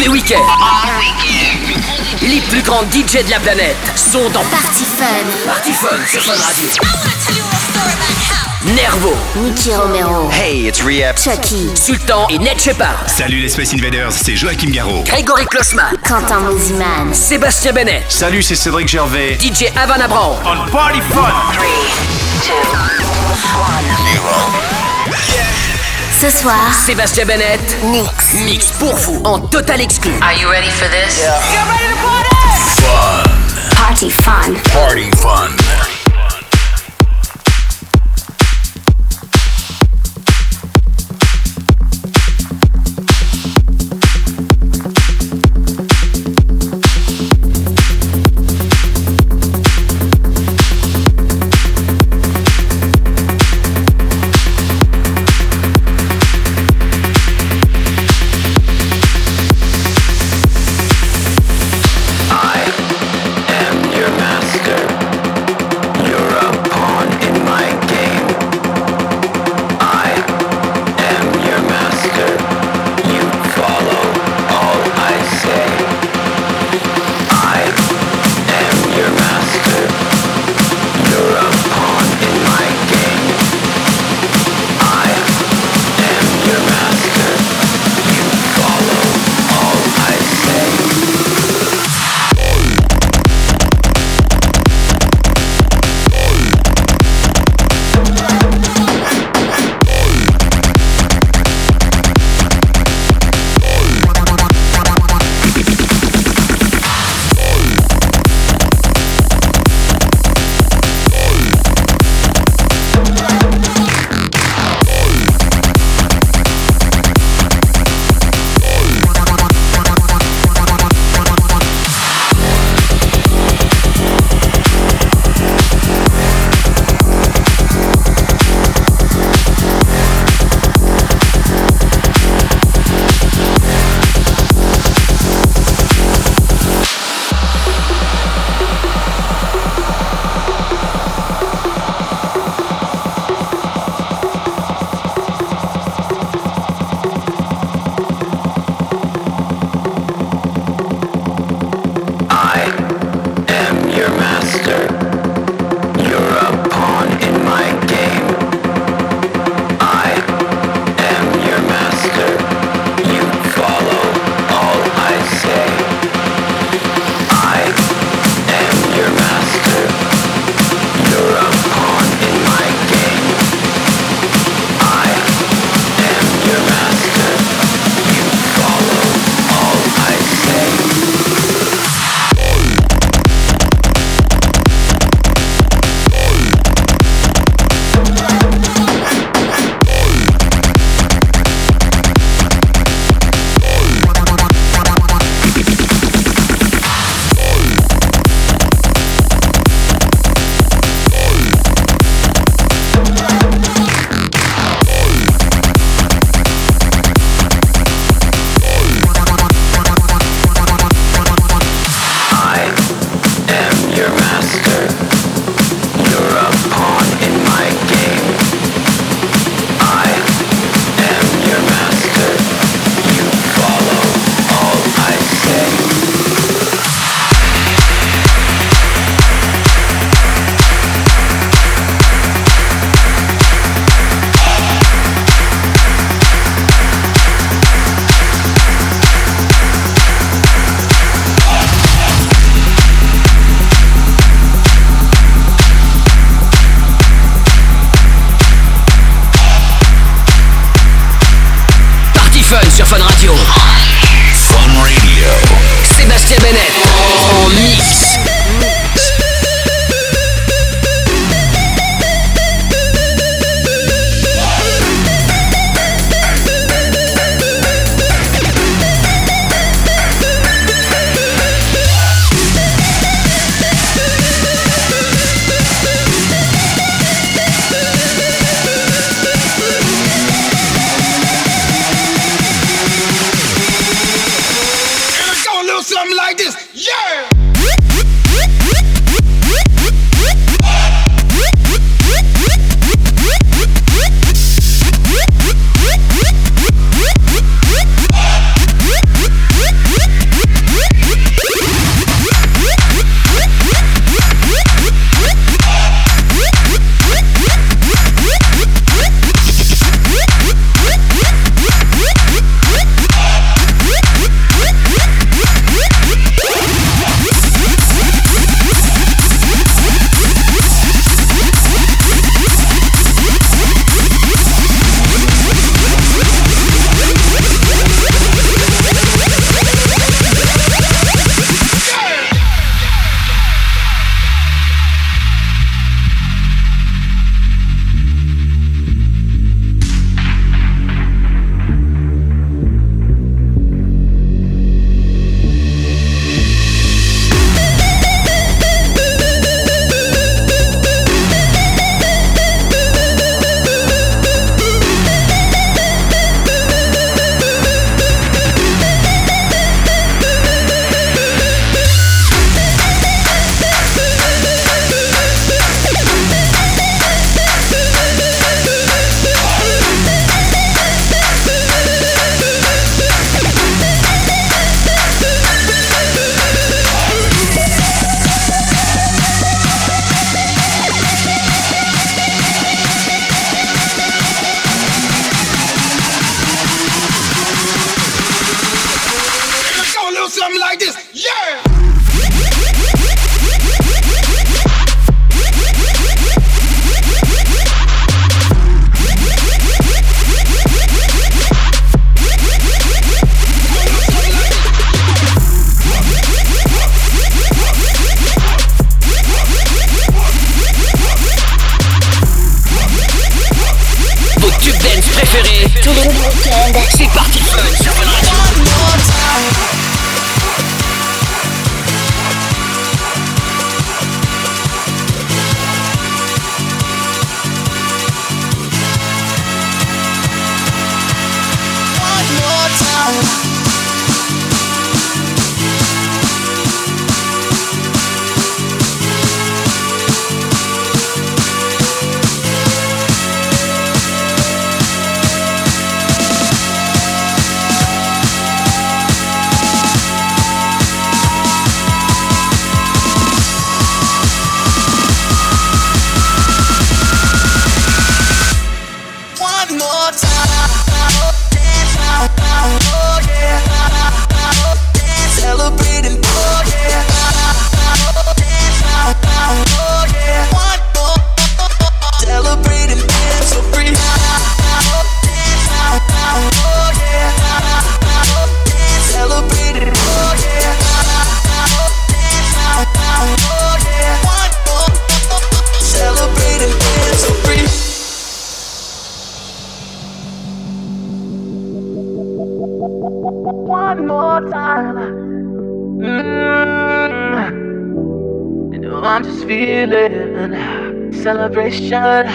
les week-ends. Les plus grands DJ de la planète sont dans Party Fun. Party Fun sur Fun Radio. Nervo, Nicky Romero. Hey, it's Rehab. Chucky. Sultan et Ned Shepard. Salut les Space Invaders, c'est Joachim Garraud. Grégory Klossman. Quentin Mosiman. Sébastien Bennett. Salut, c'est Cédric Gervais. DJ Havana Brown. On Party Fun Ce soir, Sébastien Bennett. Mix. Mix pour vous en total exclu. Are you ready for this? Party Fun. Party Fun I am celebration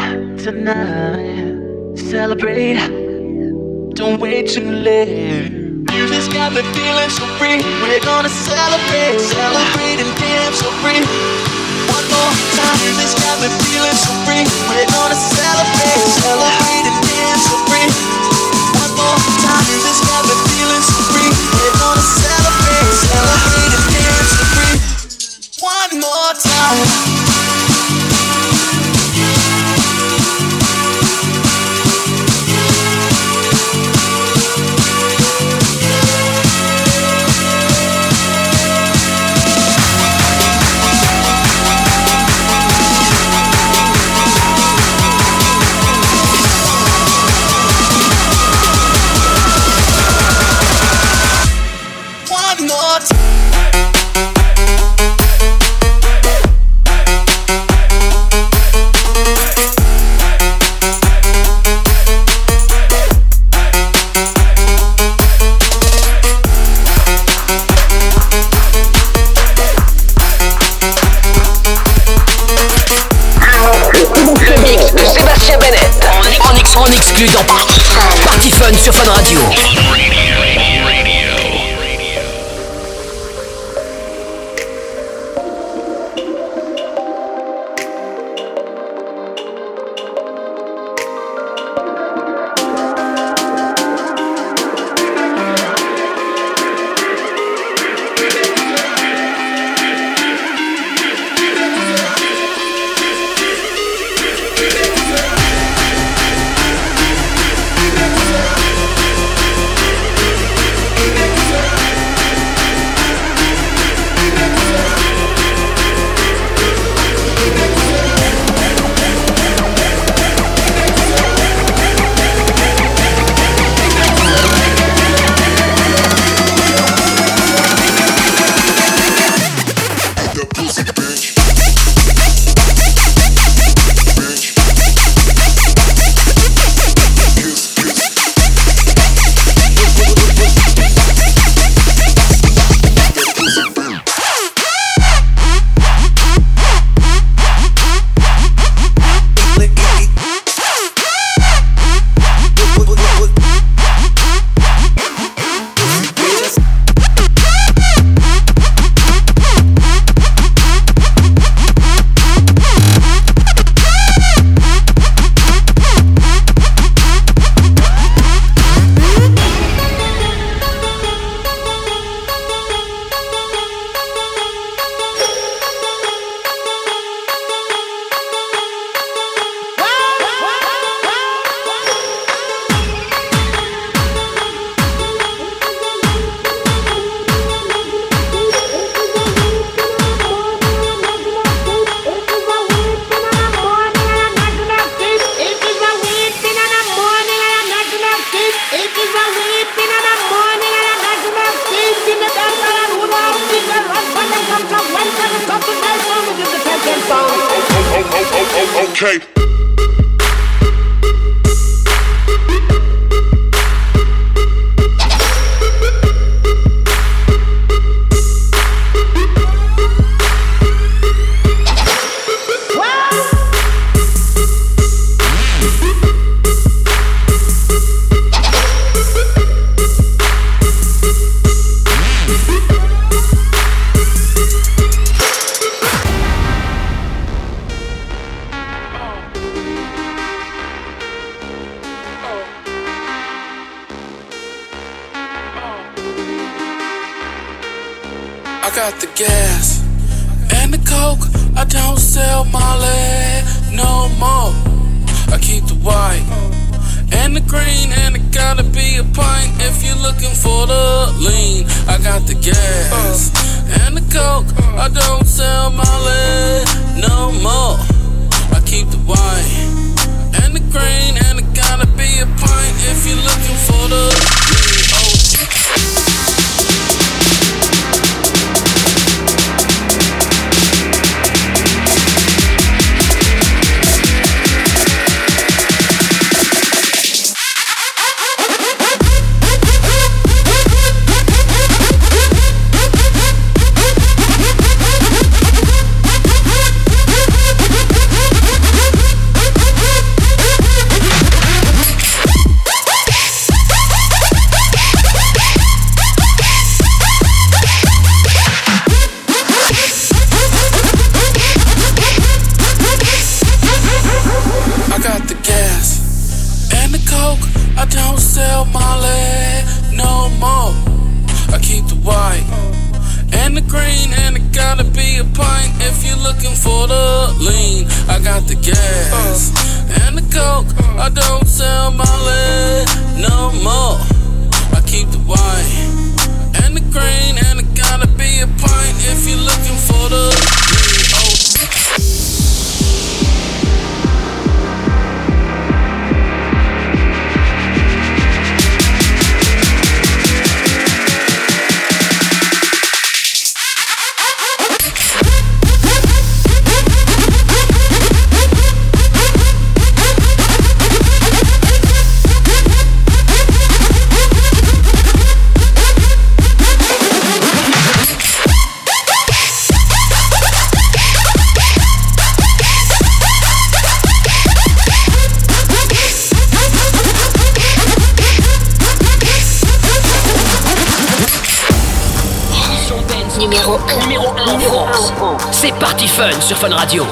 Sur Fun Fun Radio.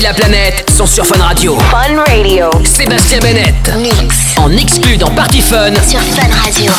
De la planète sont sur Fun Radio. Fun Radio. Sébastien Bennett. Mix. En exclu dans Party Fun. Sur Fun Radio.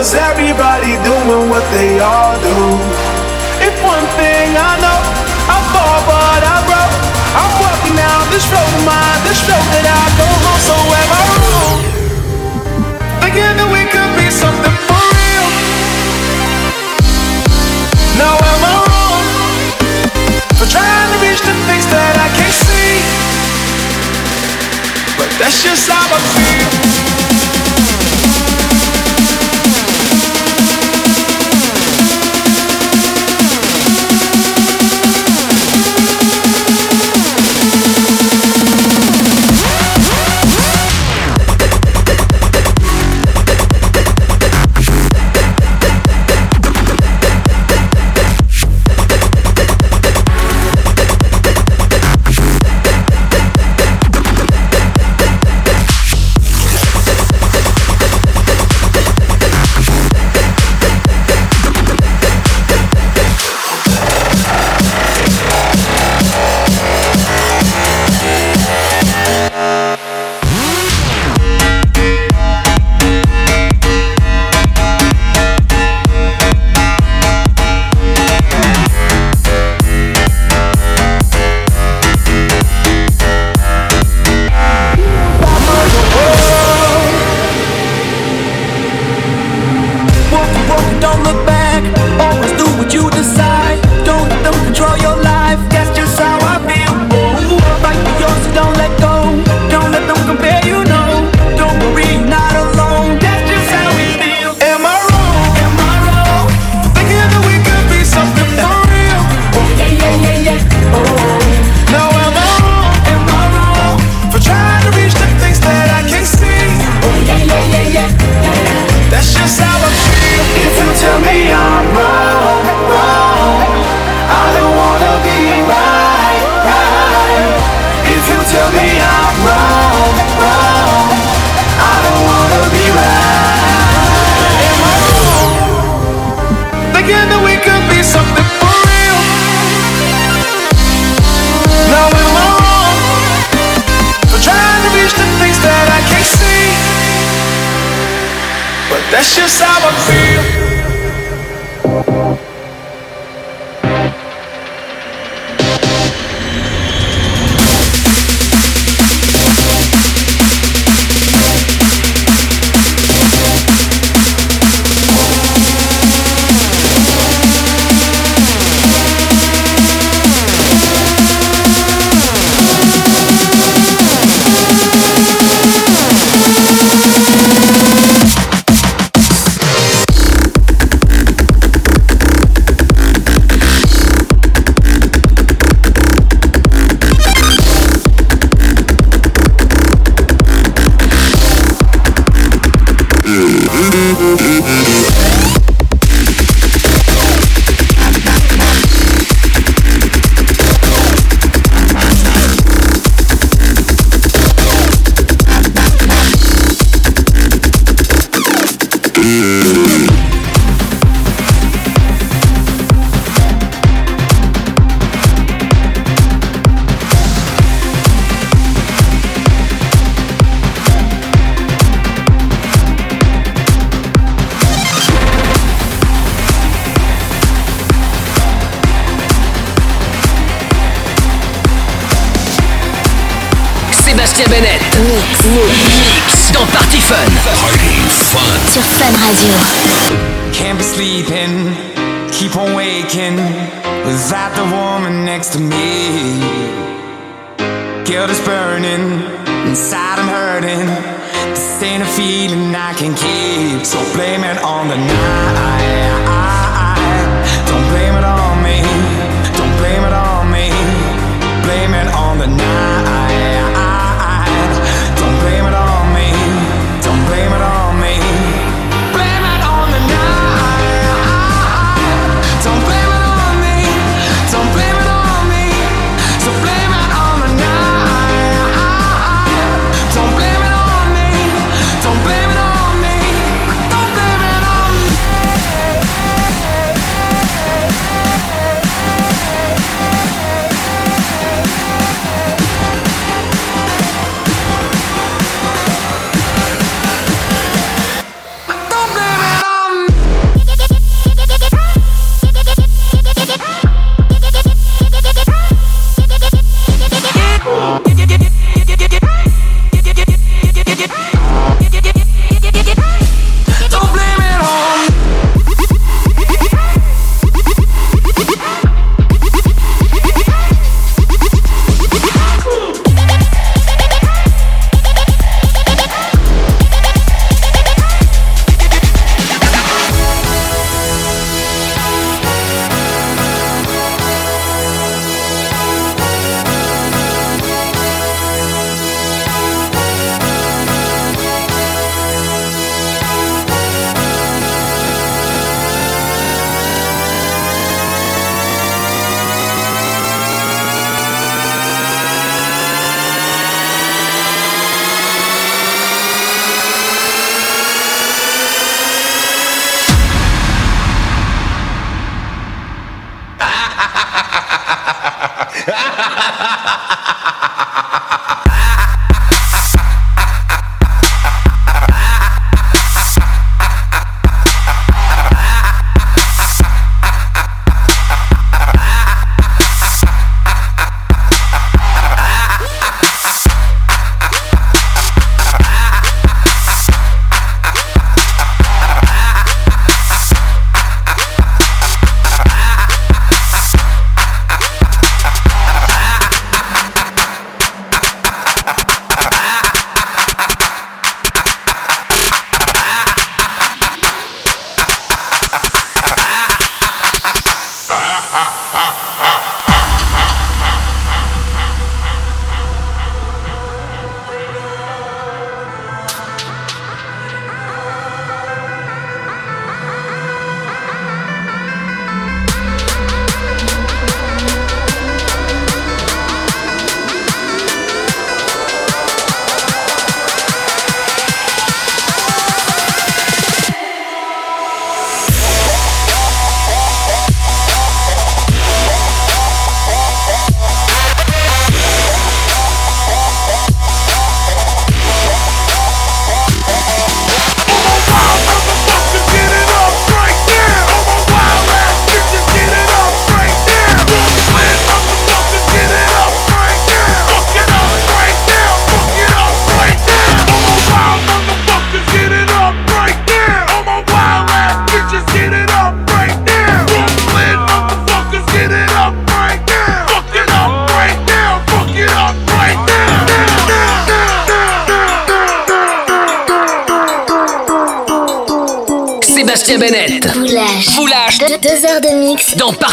Cause everybody doing what they all do. If one thing I know, I fall but I grow. I'm walking down this road, my this road that I go home. So am I wrong? Thinking that we could be something for real. Now am I wrong for trying to reach the things that I can't see? But that's just how I feel.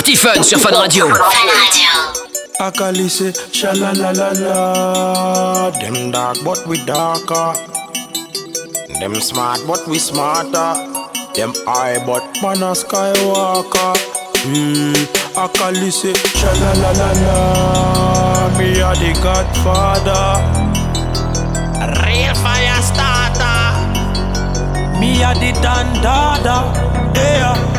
Party Fun sur Fun Radio. Them dark, but we darker. Them smart, but we smarter. Them but man a skywalker. Hmm, Me a the godfather. Real fire starter. Me a the dandada. Yeah.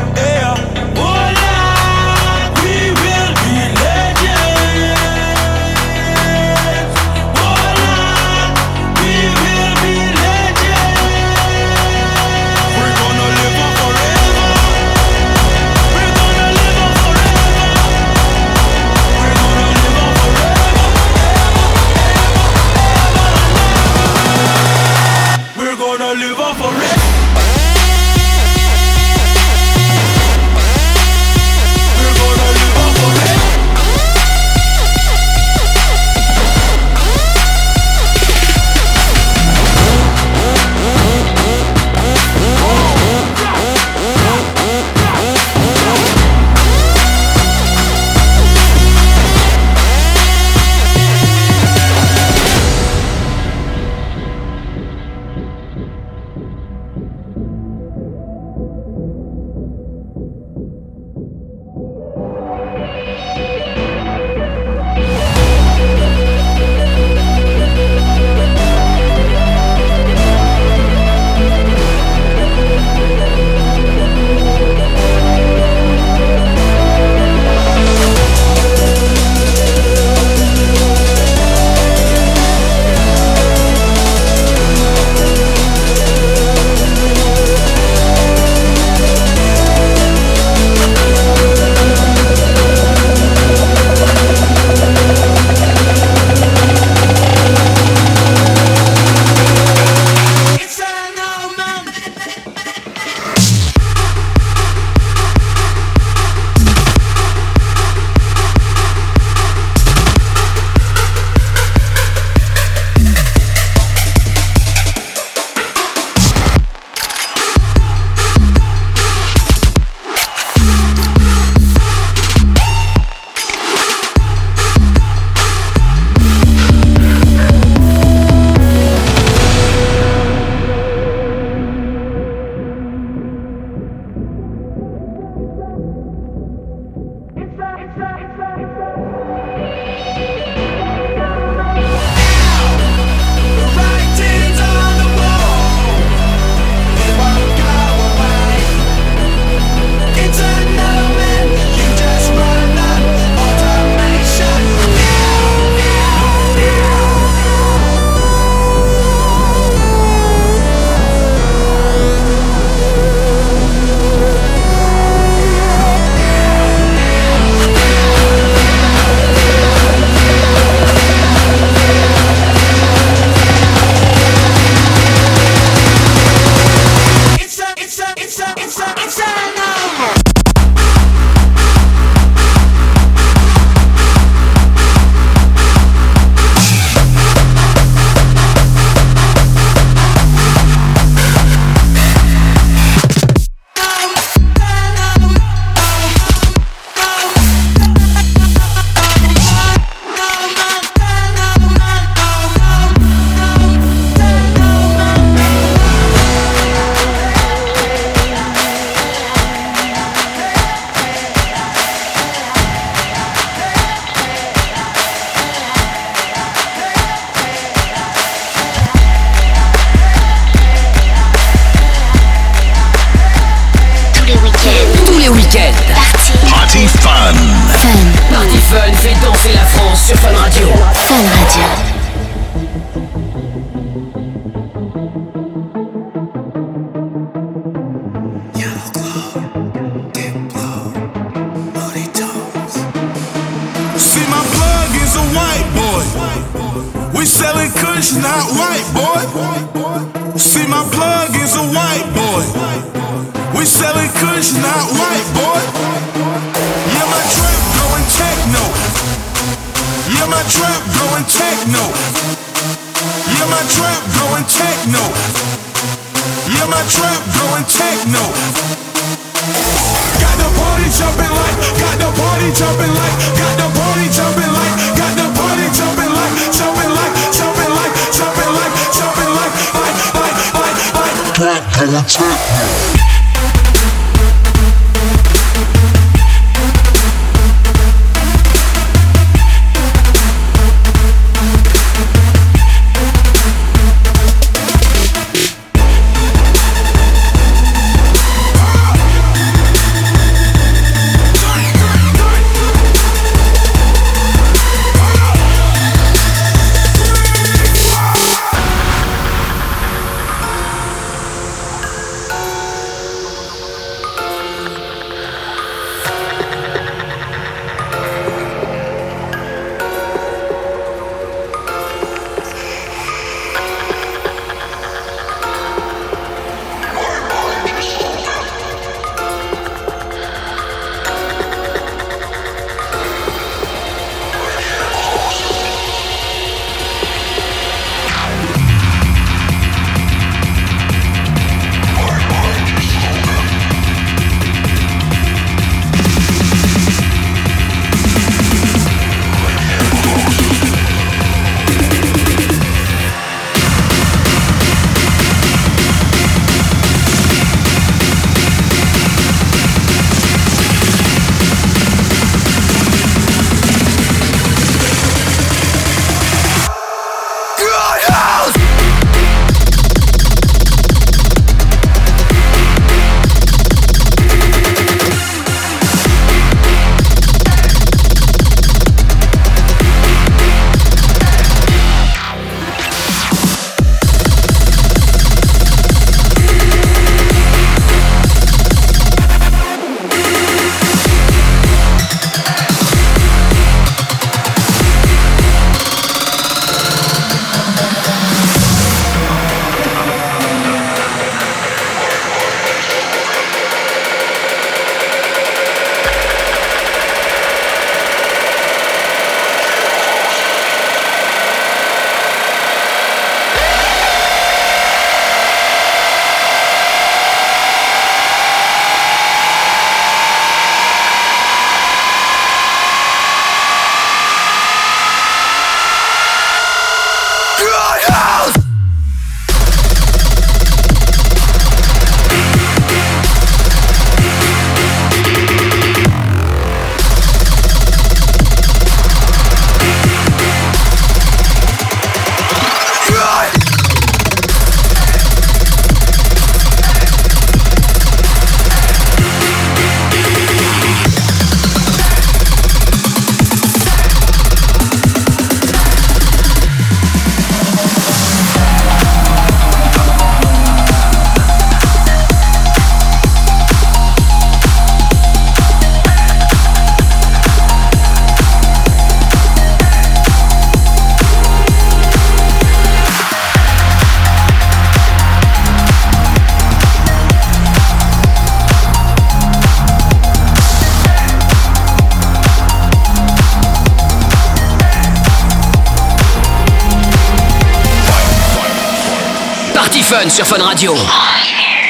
Fun Radio.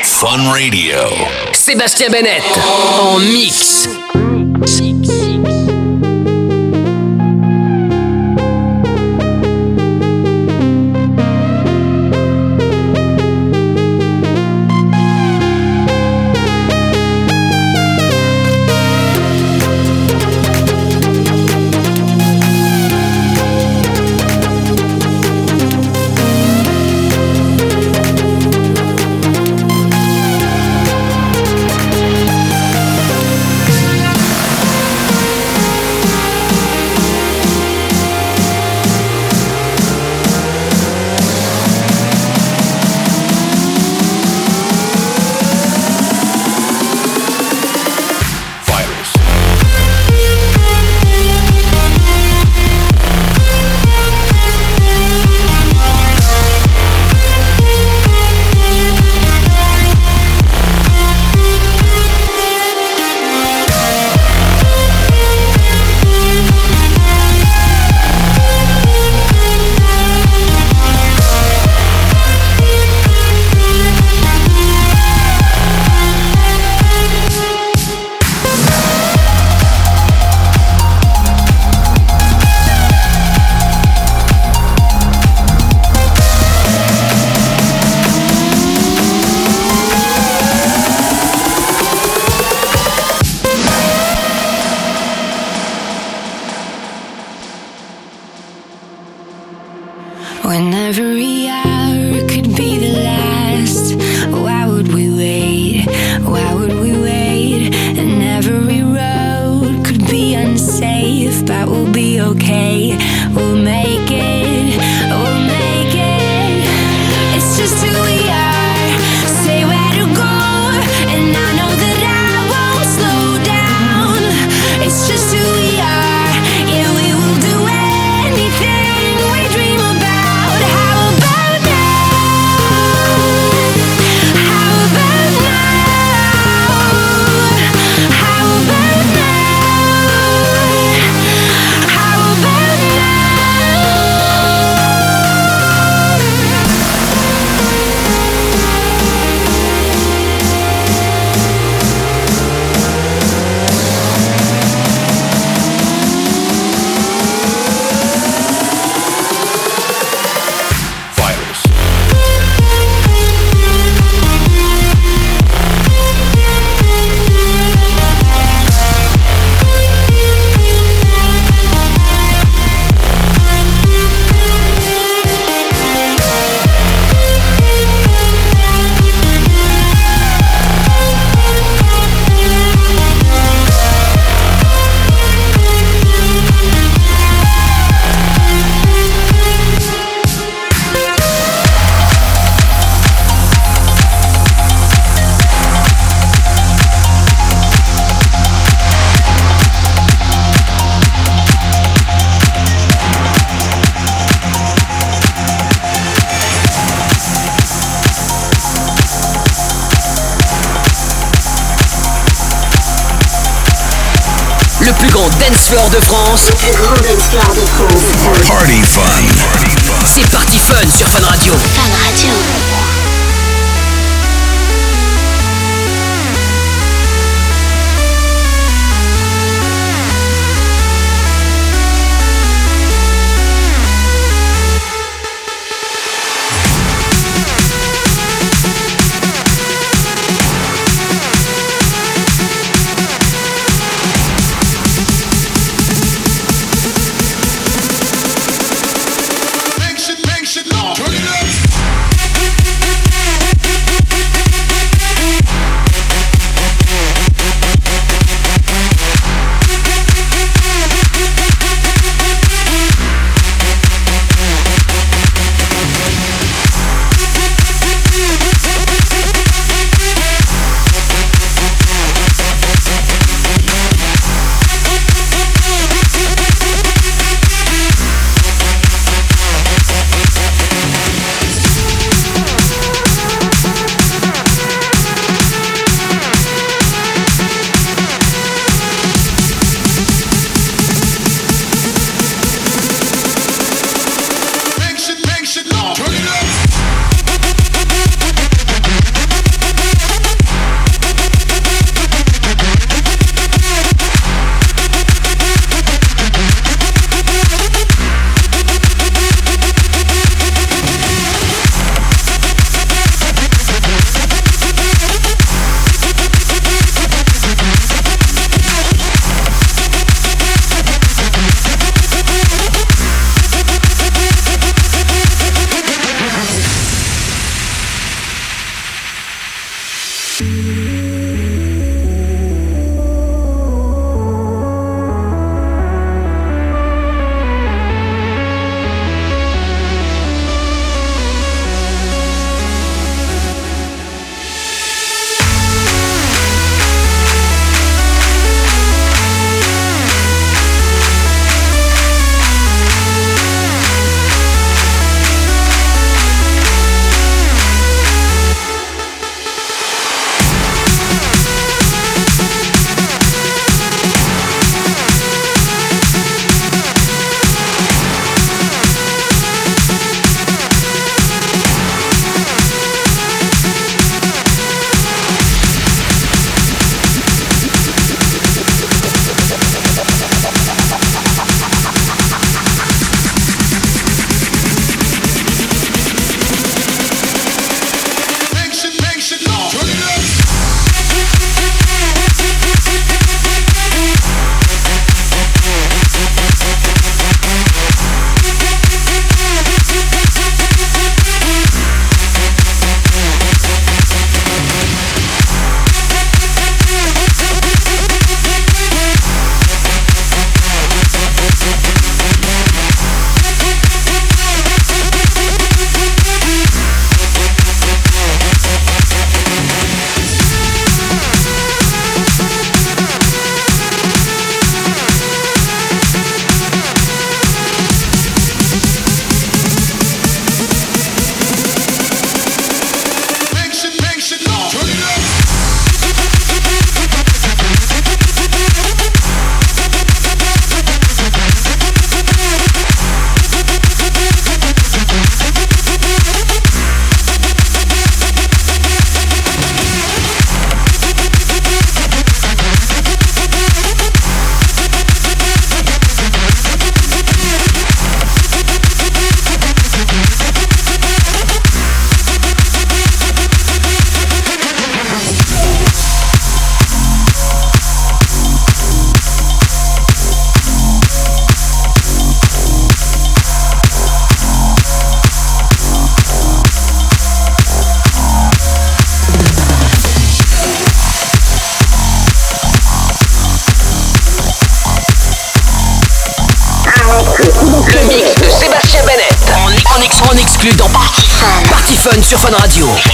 Fun Radio. Sébastien Bennett en mix. When every hour could be the last. Dancefloor de France. Le plus grand dancefloor de France. Party Fun. C'est Party Fun sur Fun Radio. Fun Radio. Sur Fun Radio.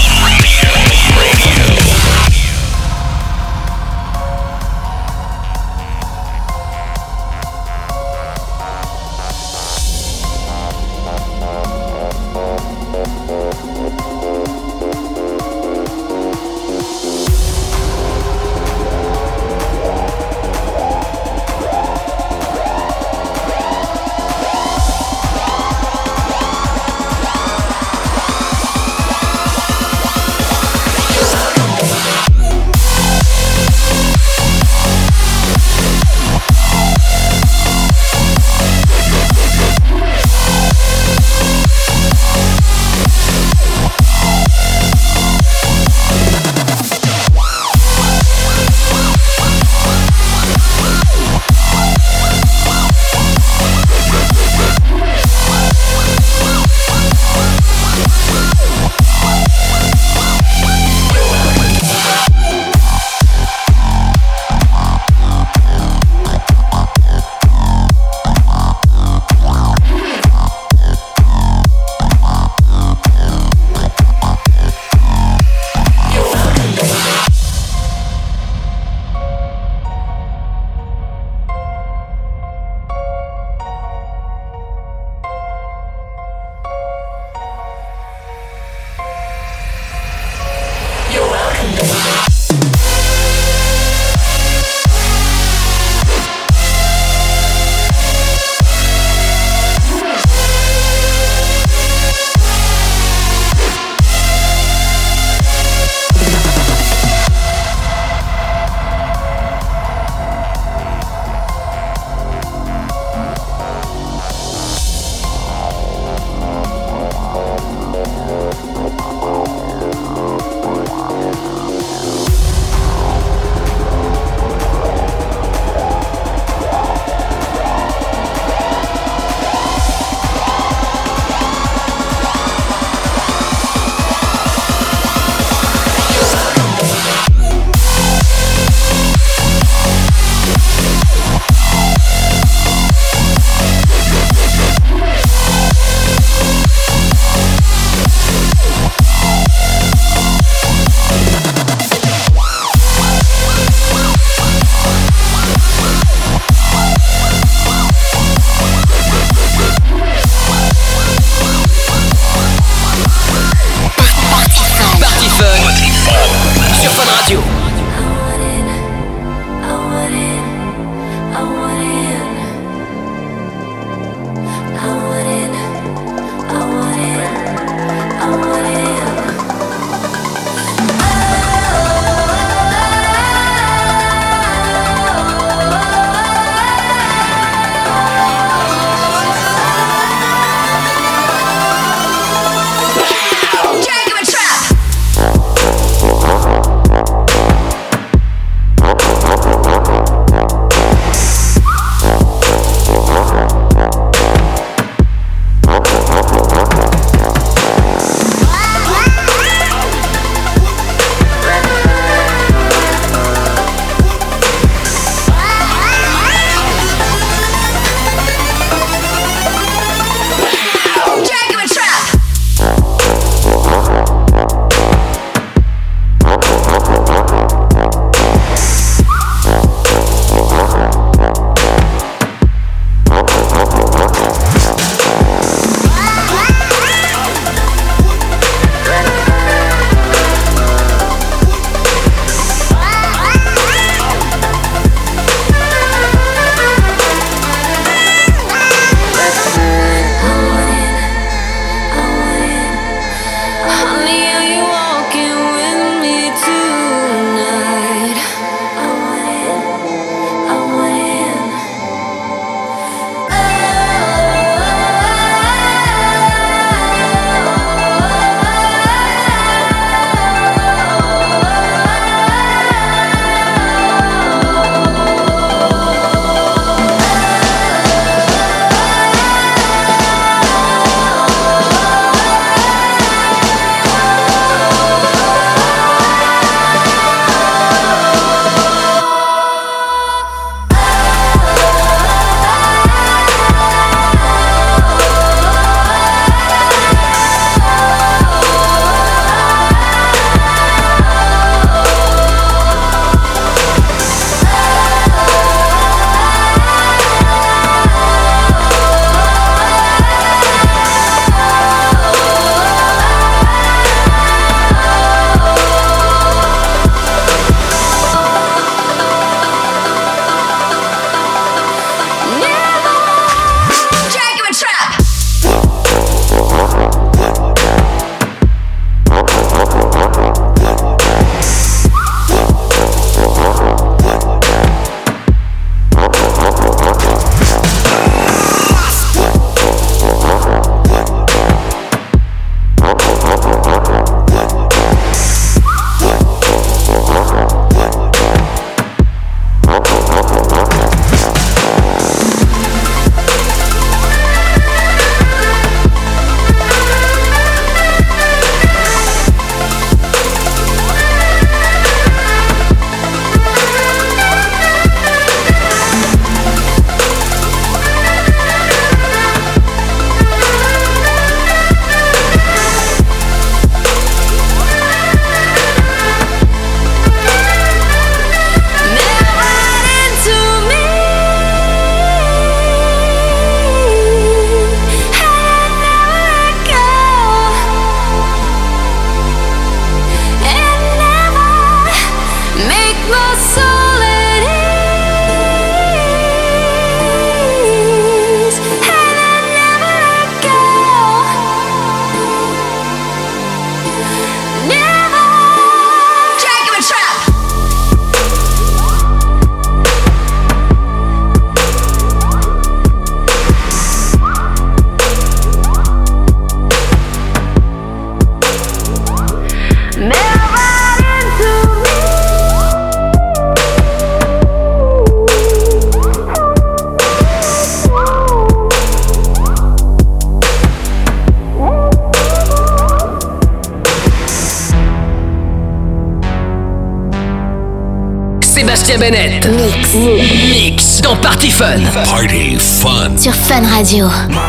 就。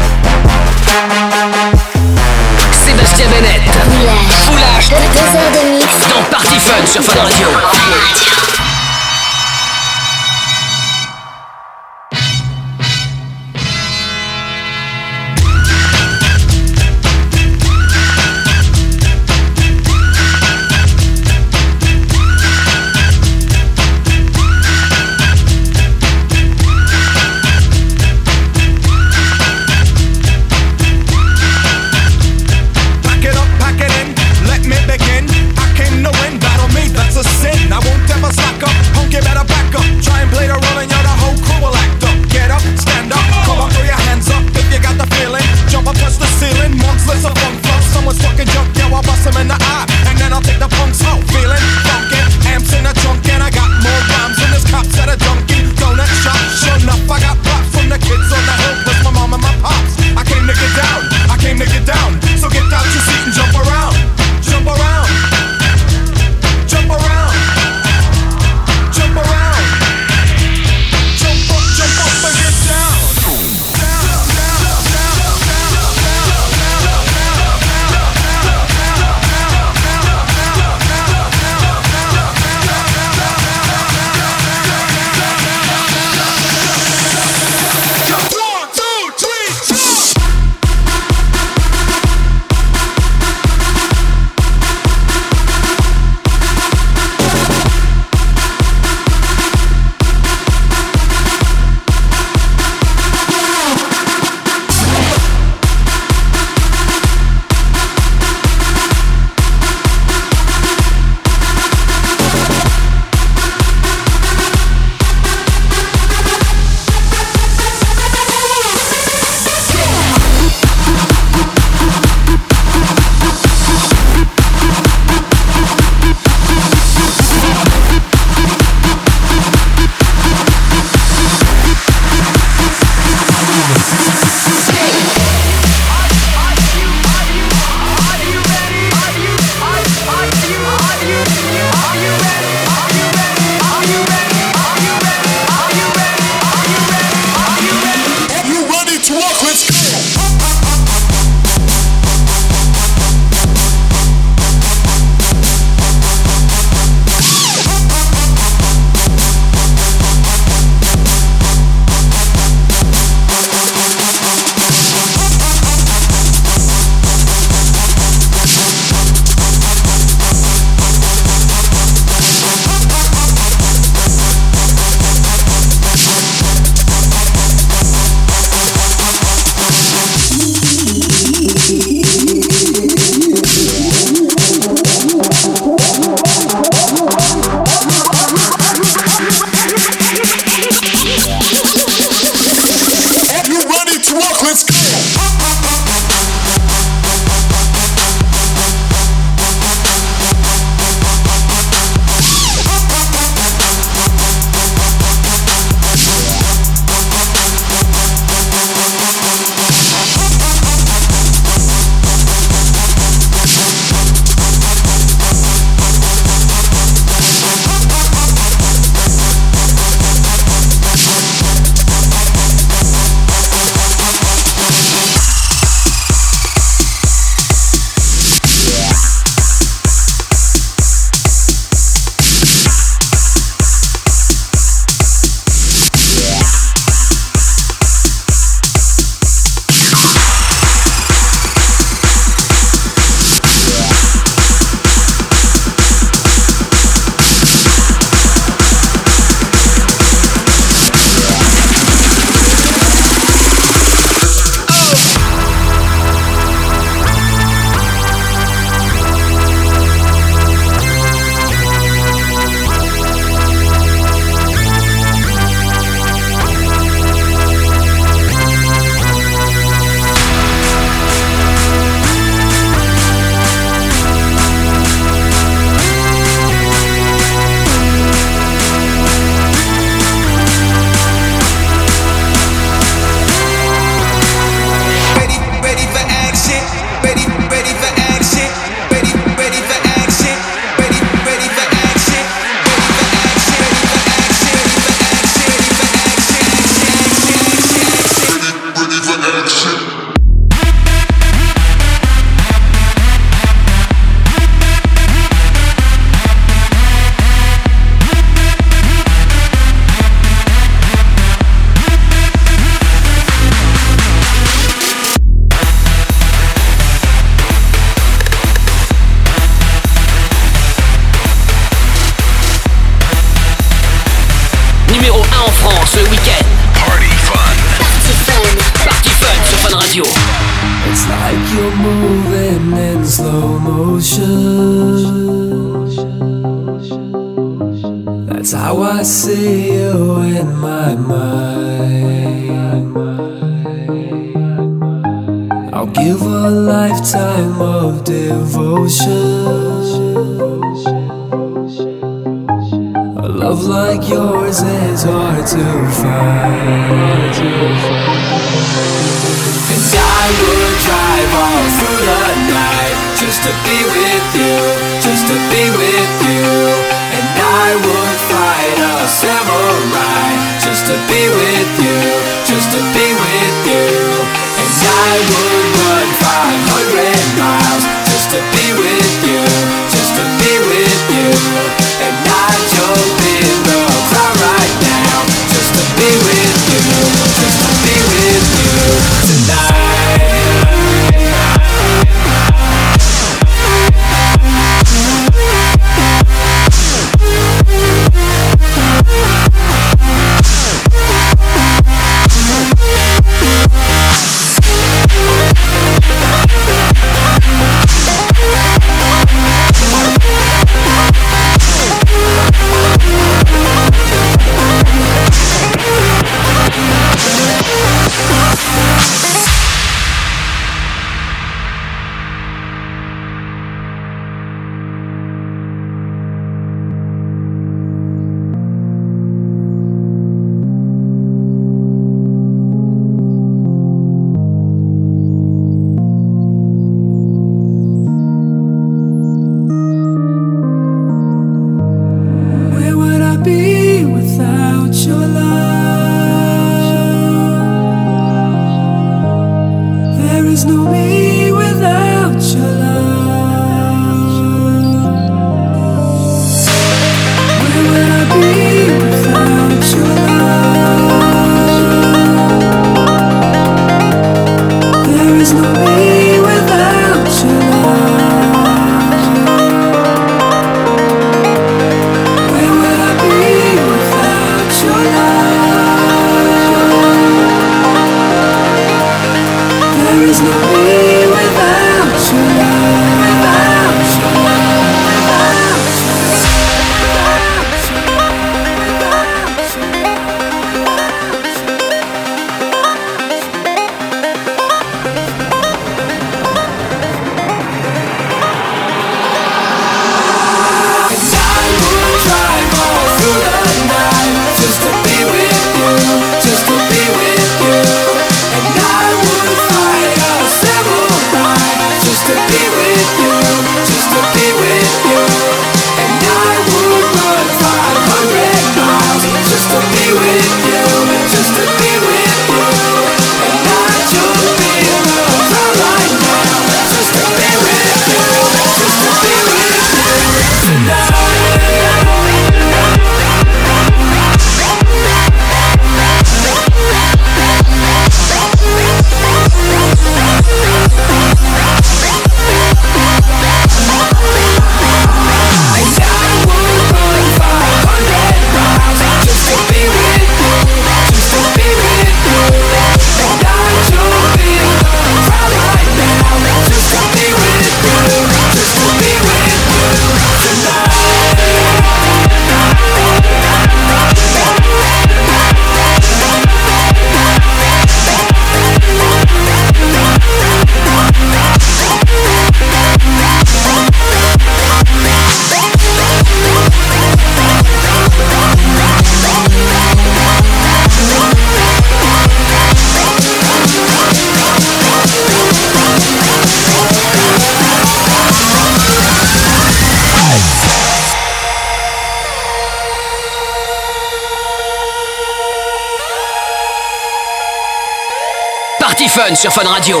Sur Fun Radio.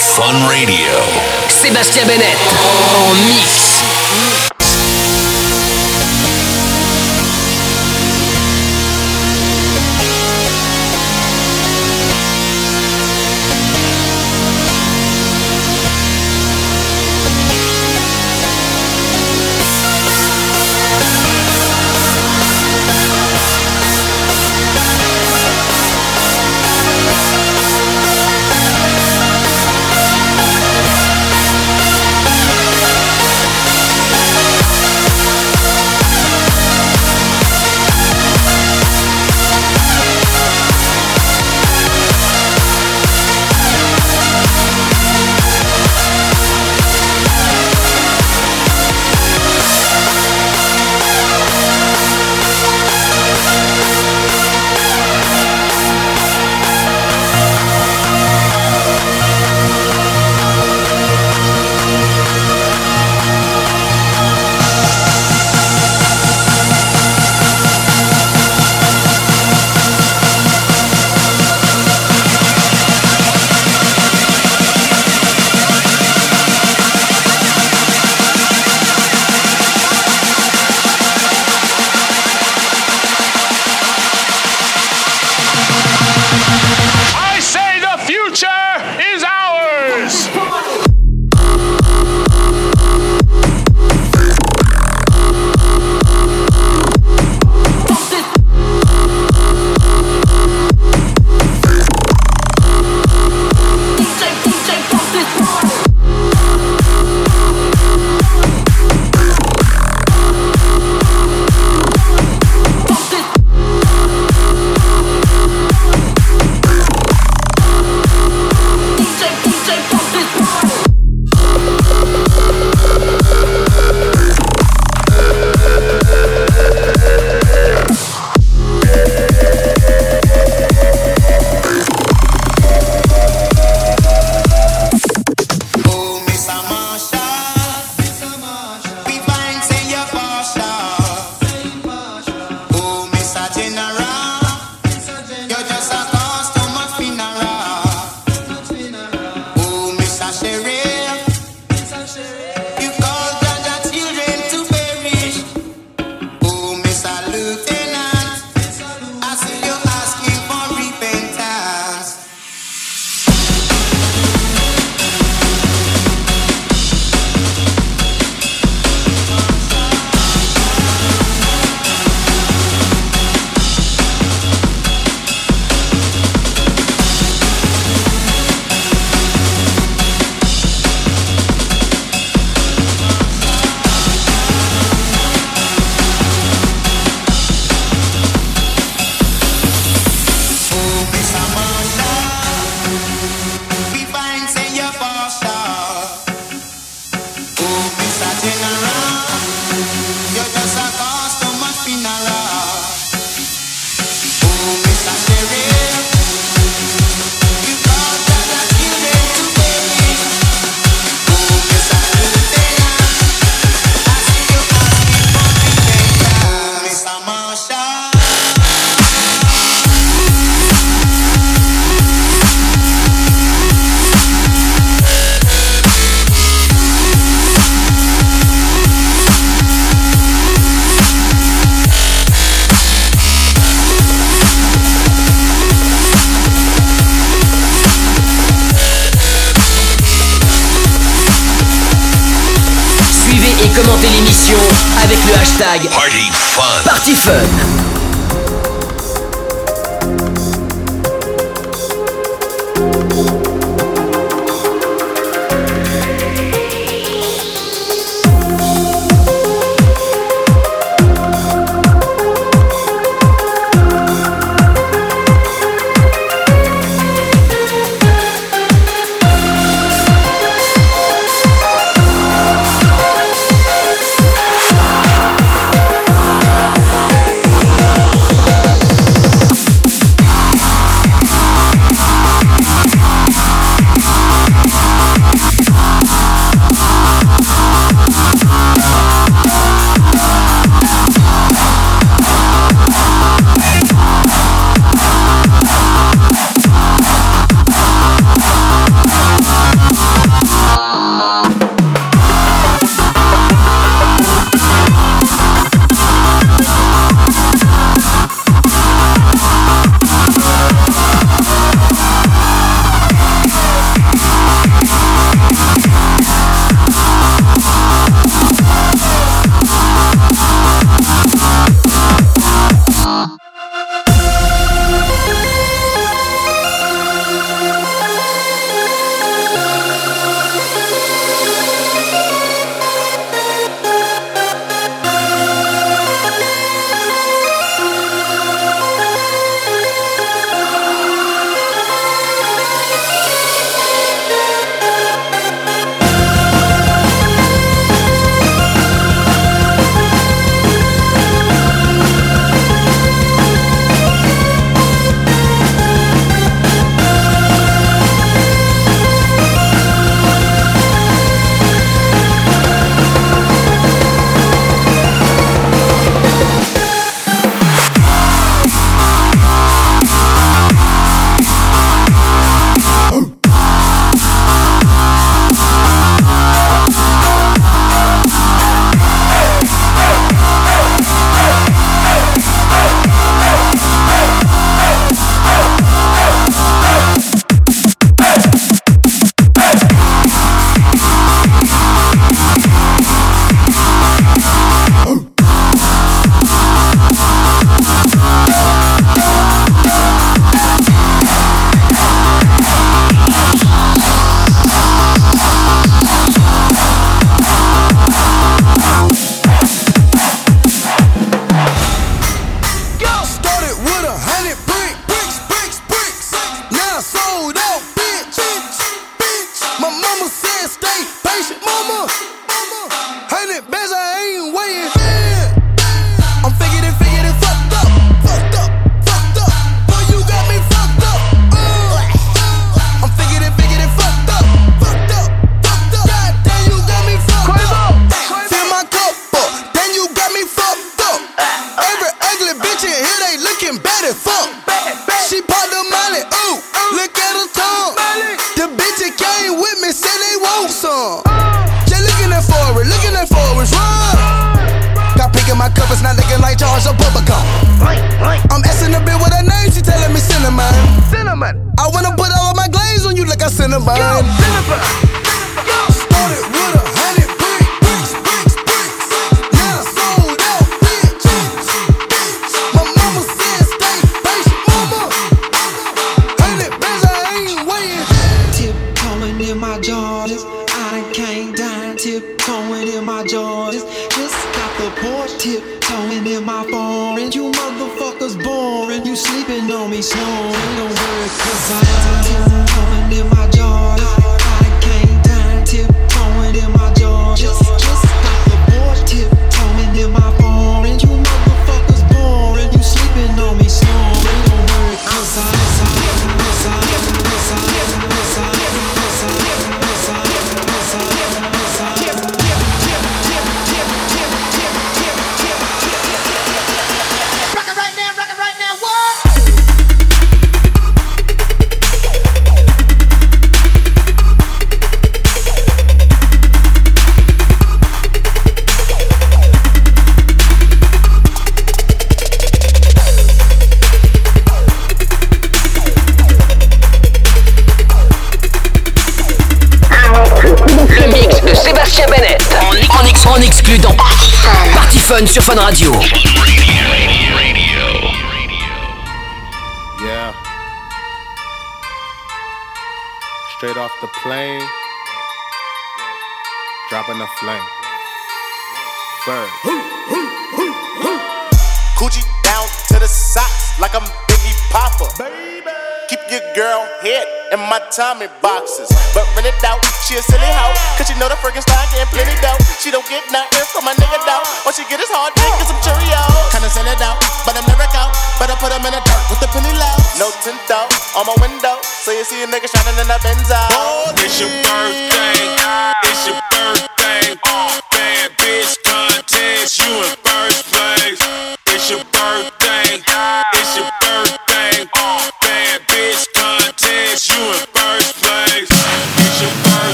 Fun Radio. Sébastien Bennett en mix.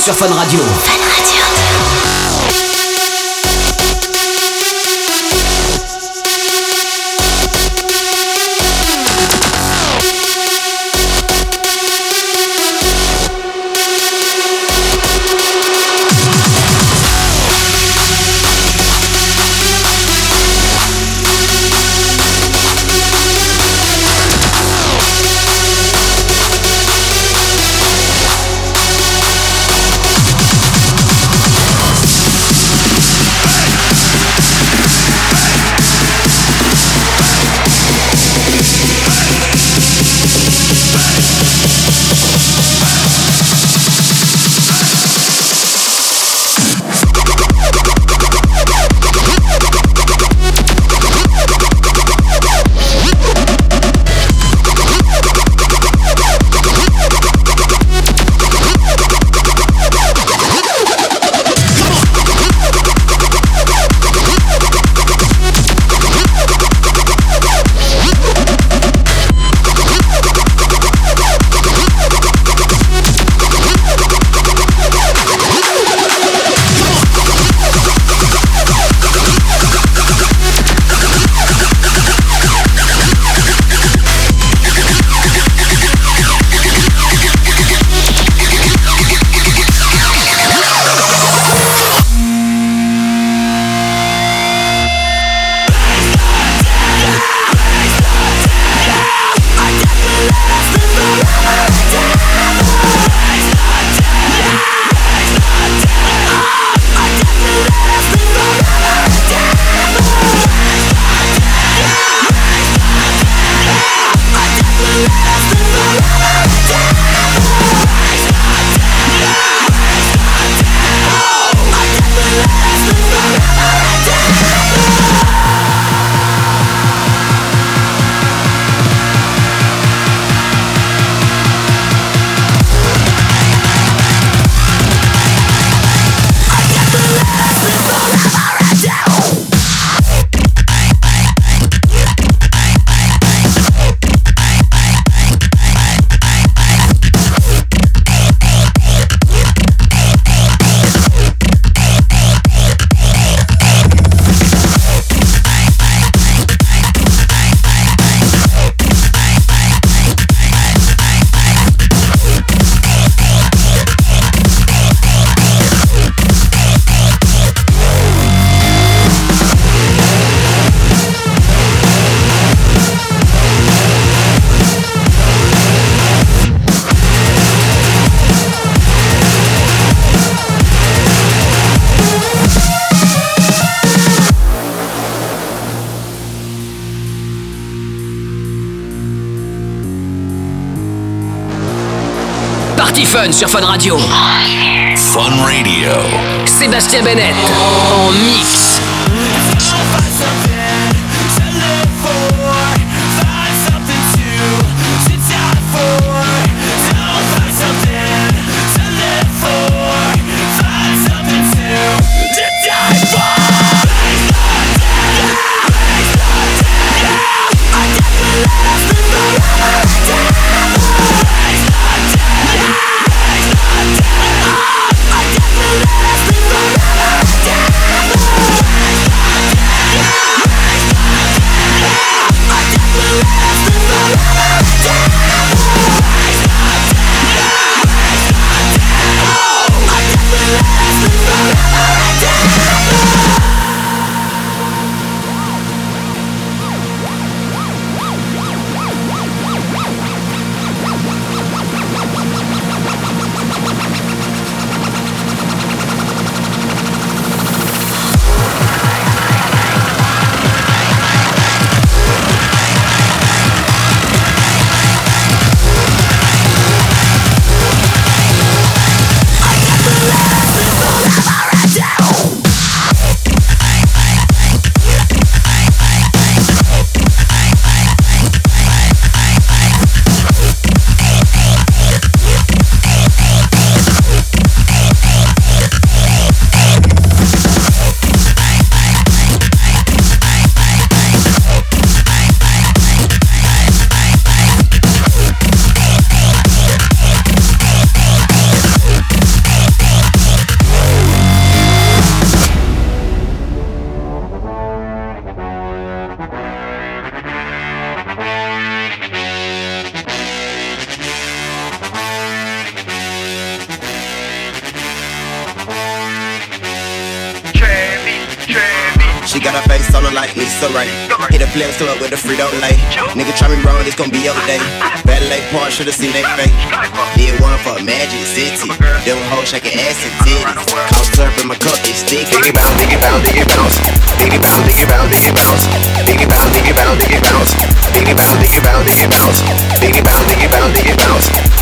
Sur Fun Radio. Fun sur Fun Radio. Fun Radio. Sébastien Bennett en mix. She got her face her like Lisa Ray. Hit a flex club with a Frito Lay. Nigga try me wrong, it's gonna be your day. Valet Park should've seen that fake. Did one for Magic City. Them hoes shaking ass and titties. Cost surf in my cup, it's sticky. Diggy bounce, diggy bounce, diggy bounce. Diggy bounce, diggy bounce, diggy bounce. Diggy bounce, diggy bounce, diggy bounce. Diggy bounce, diggy bounce, diggy bounce. Diggy bounce, diggy bounce, diggy bounce.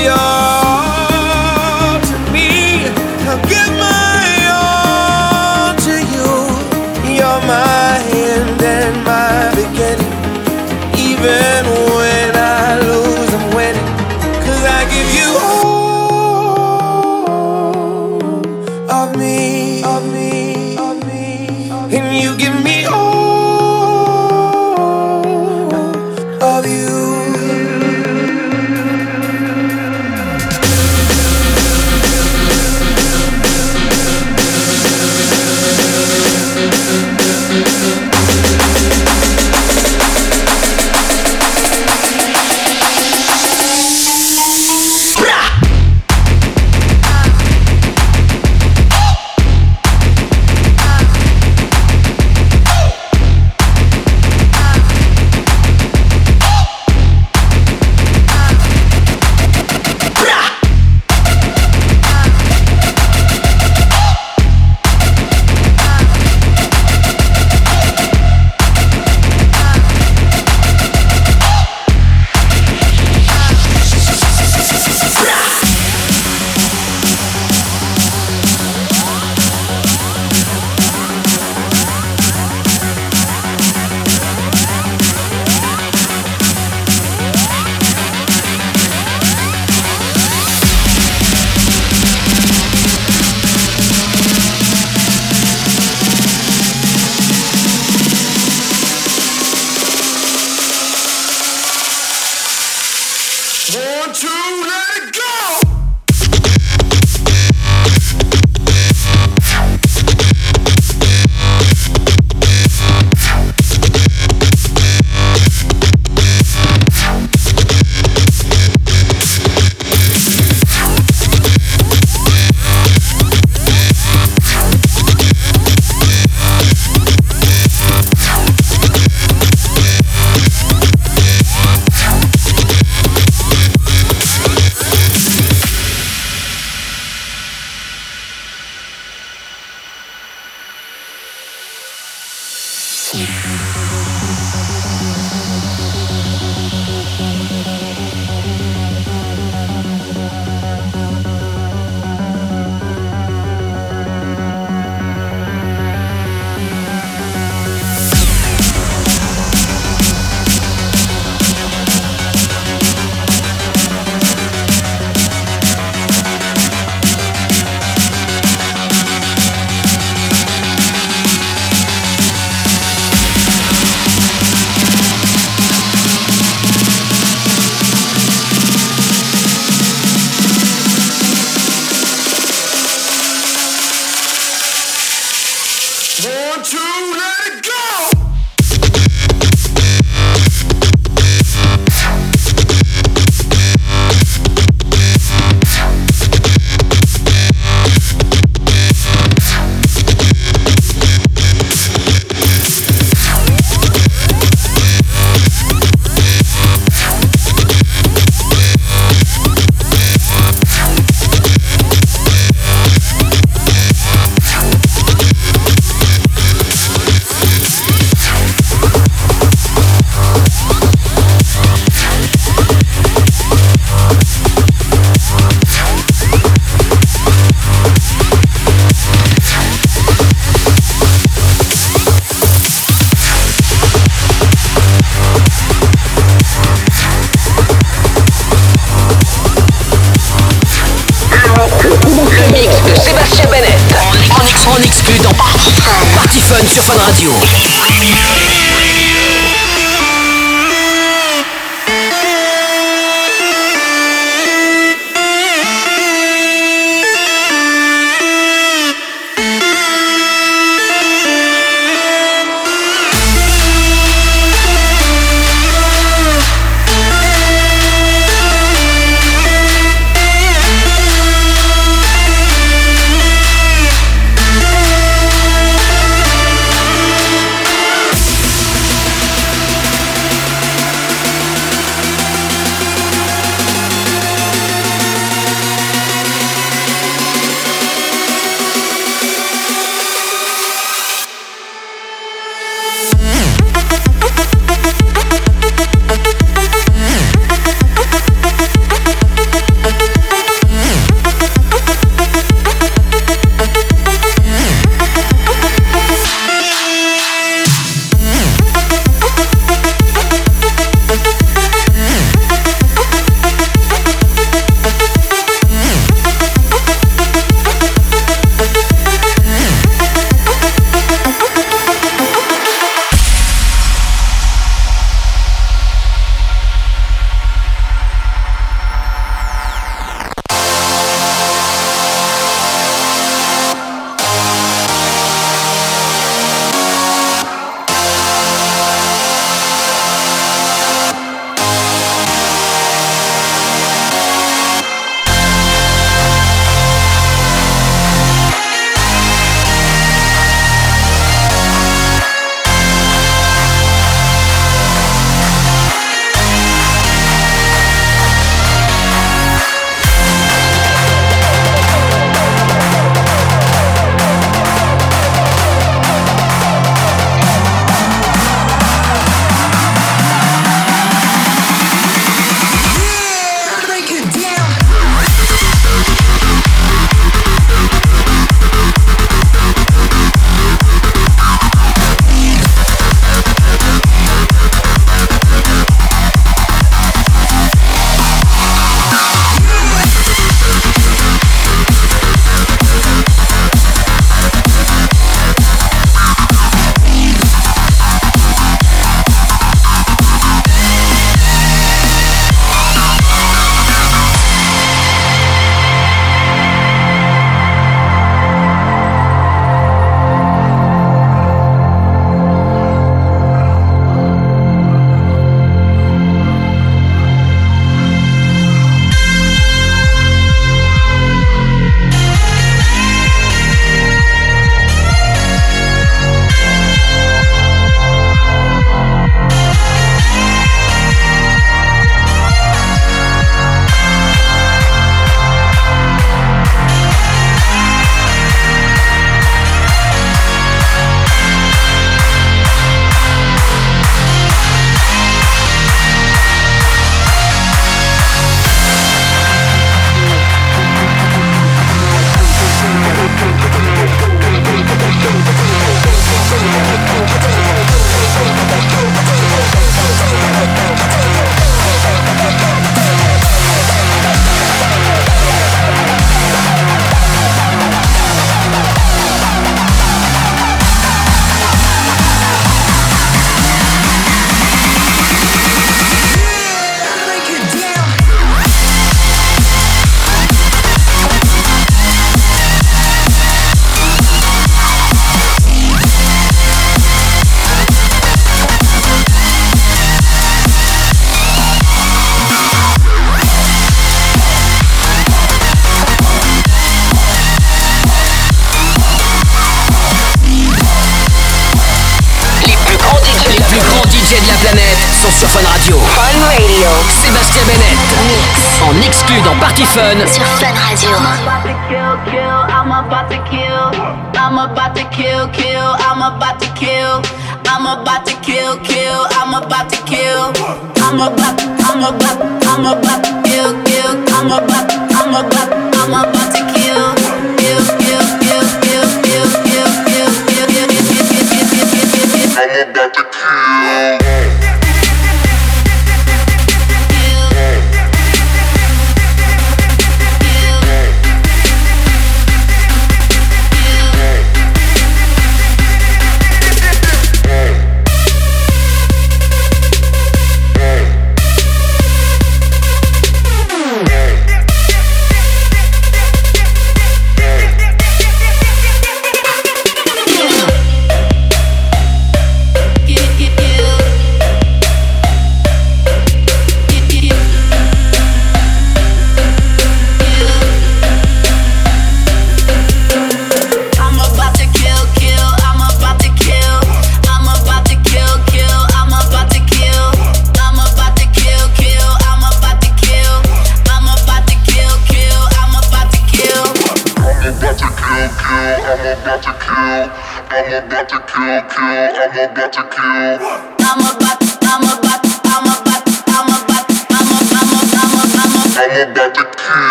Savior.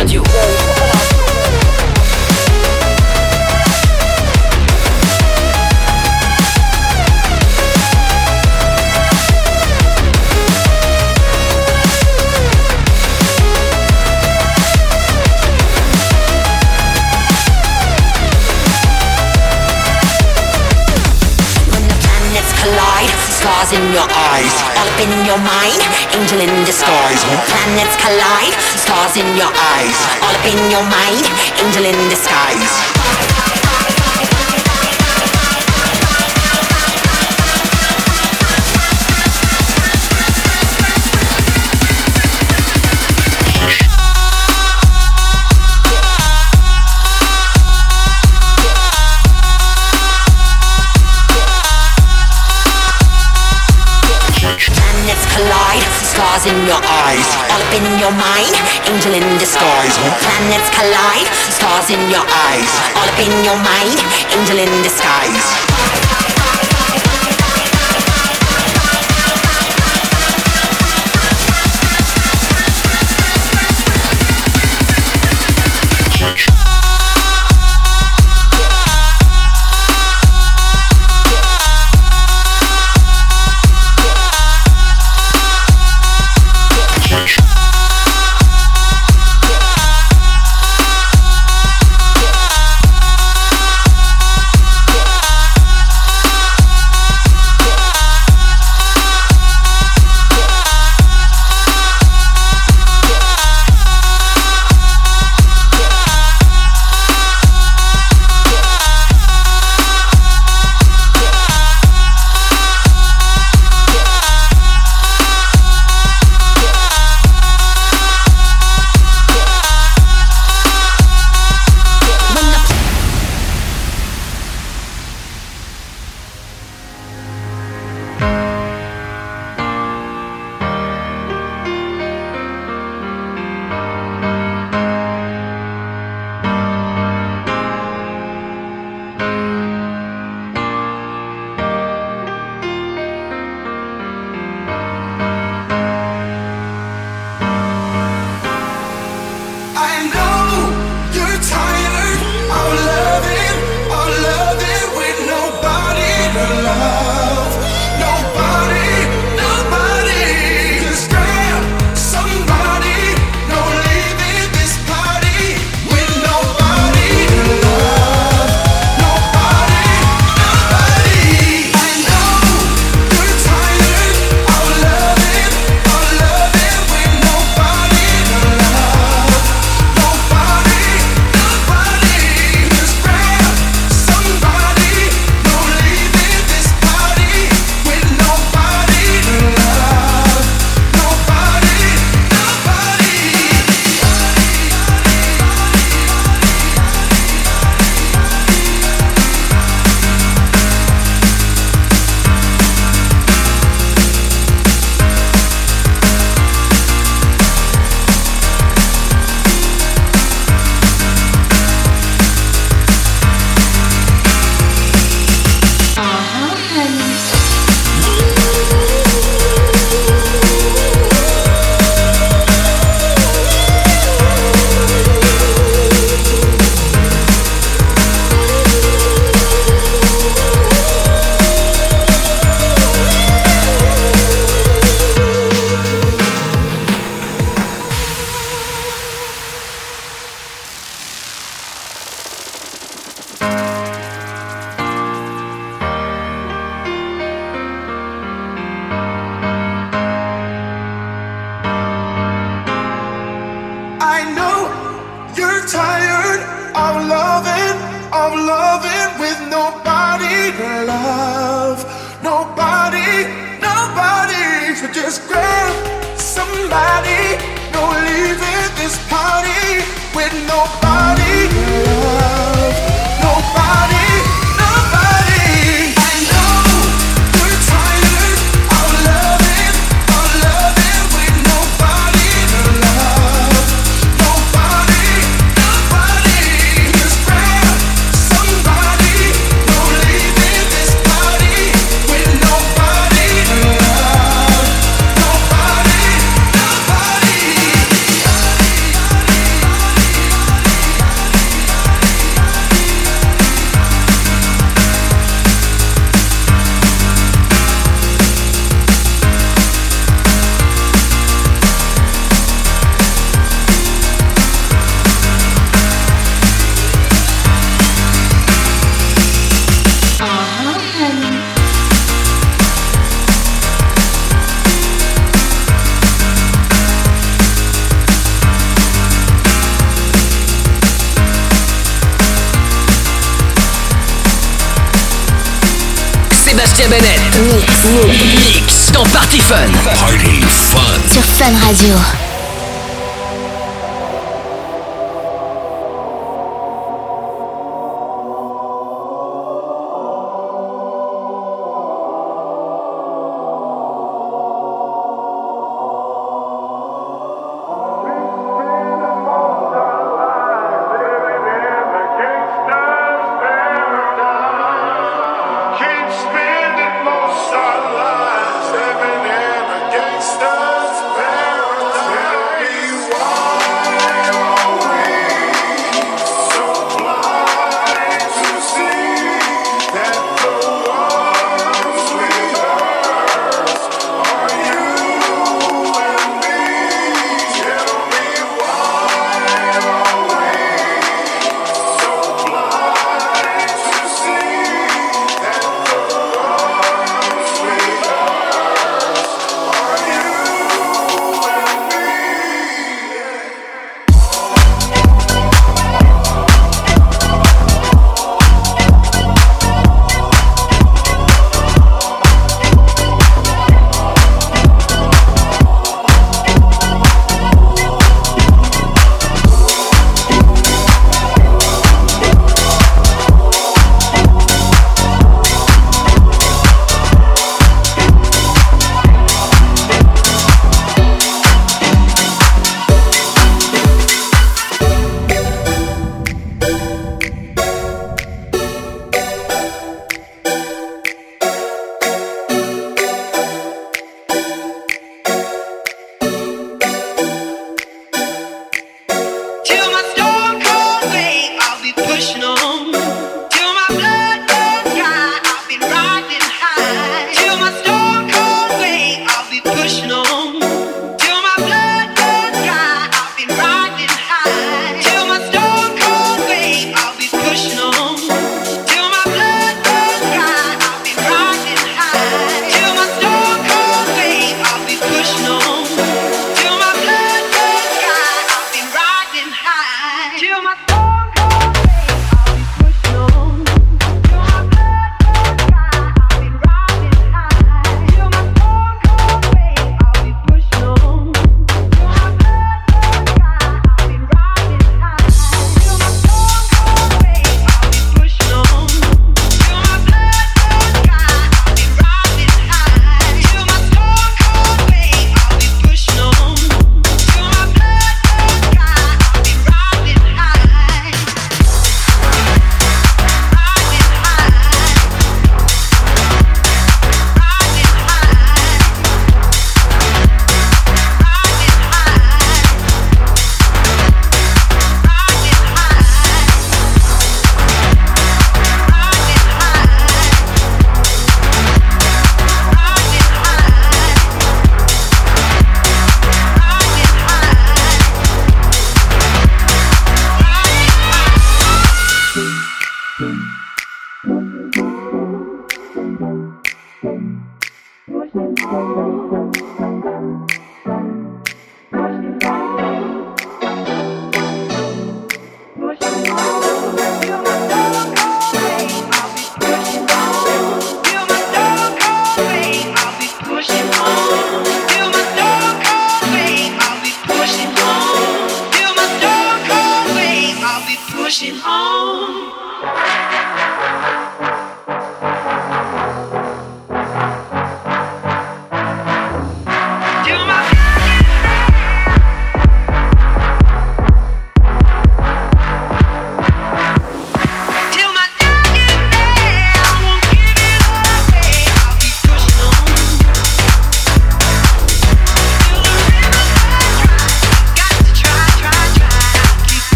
on you. in your mind, angel in disguise. Planets collide, stars in your eyes. All up in your mind, angel in disguise. stars in your eyes, all up in your mind, angel in disguise. Planets collide, stars in your eyes, all up in your mind, angel in disguise.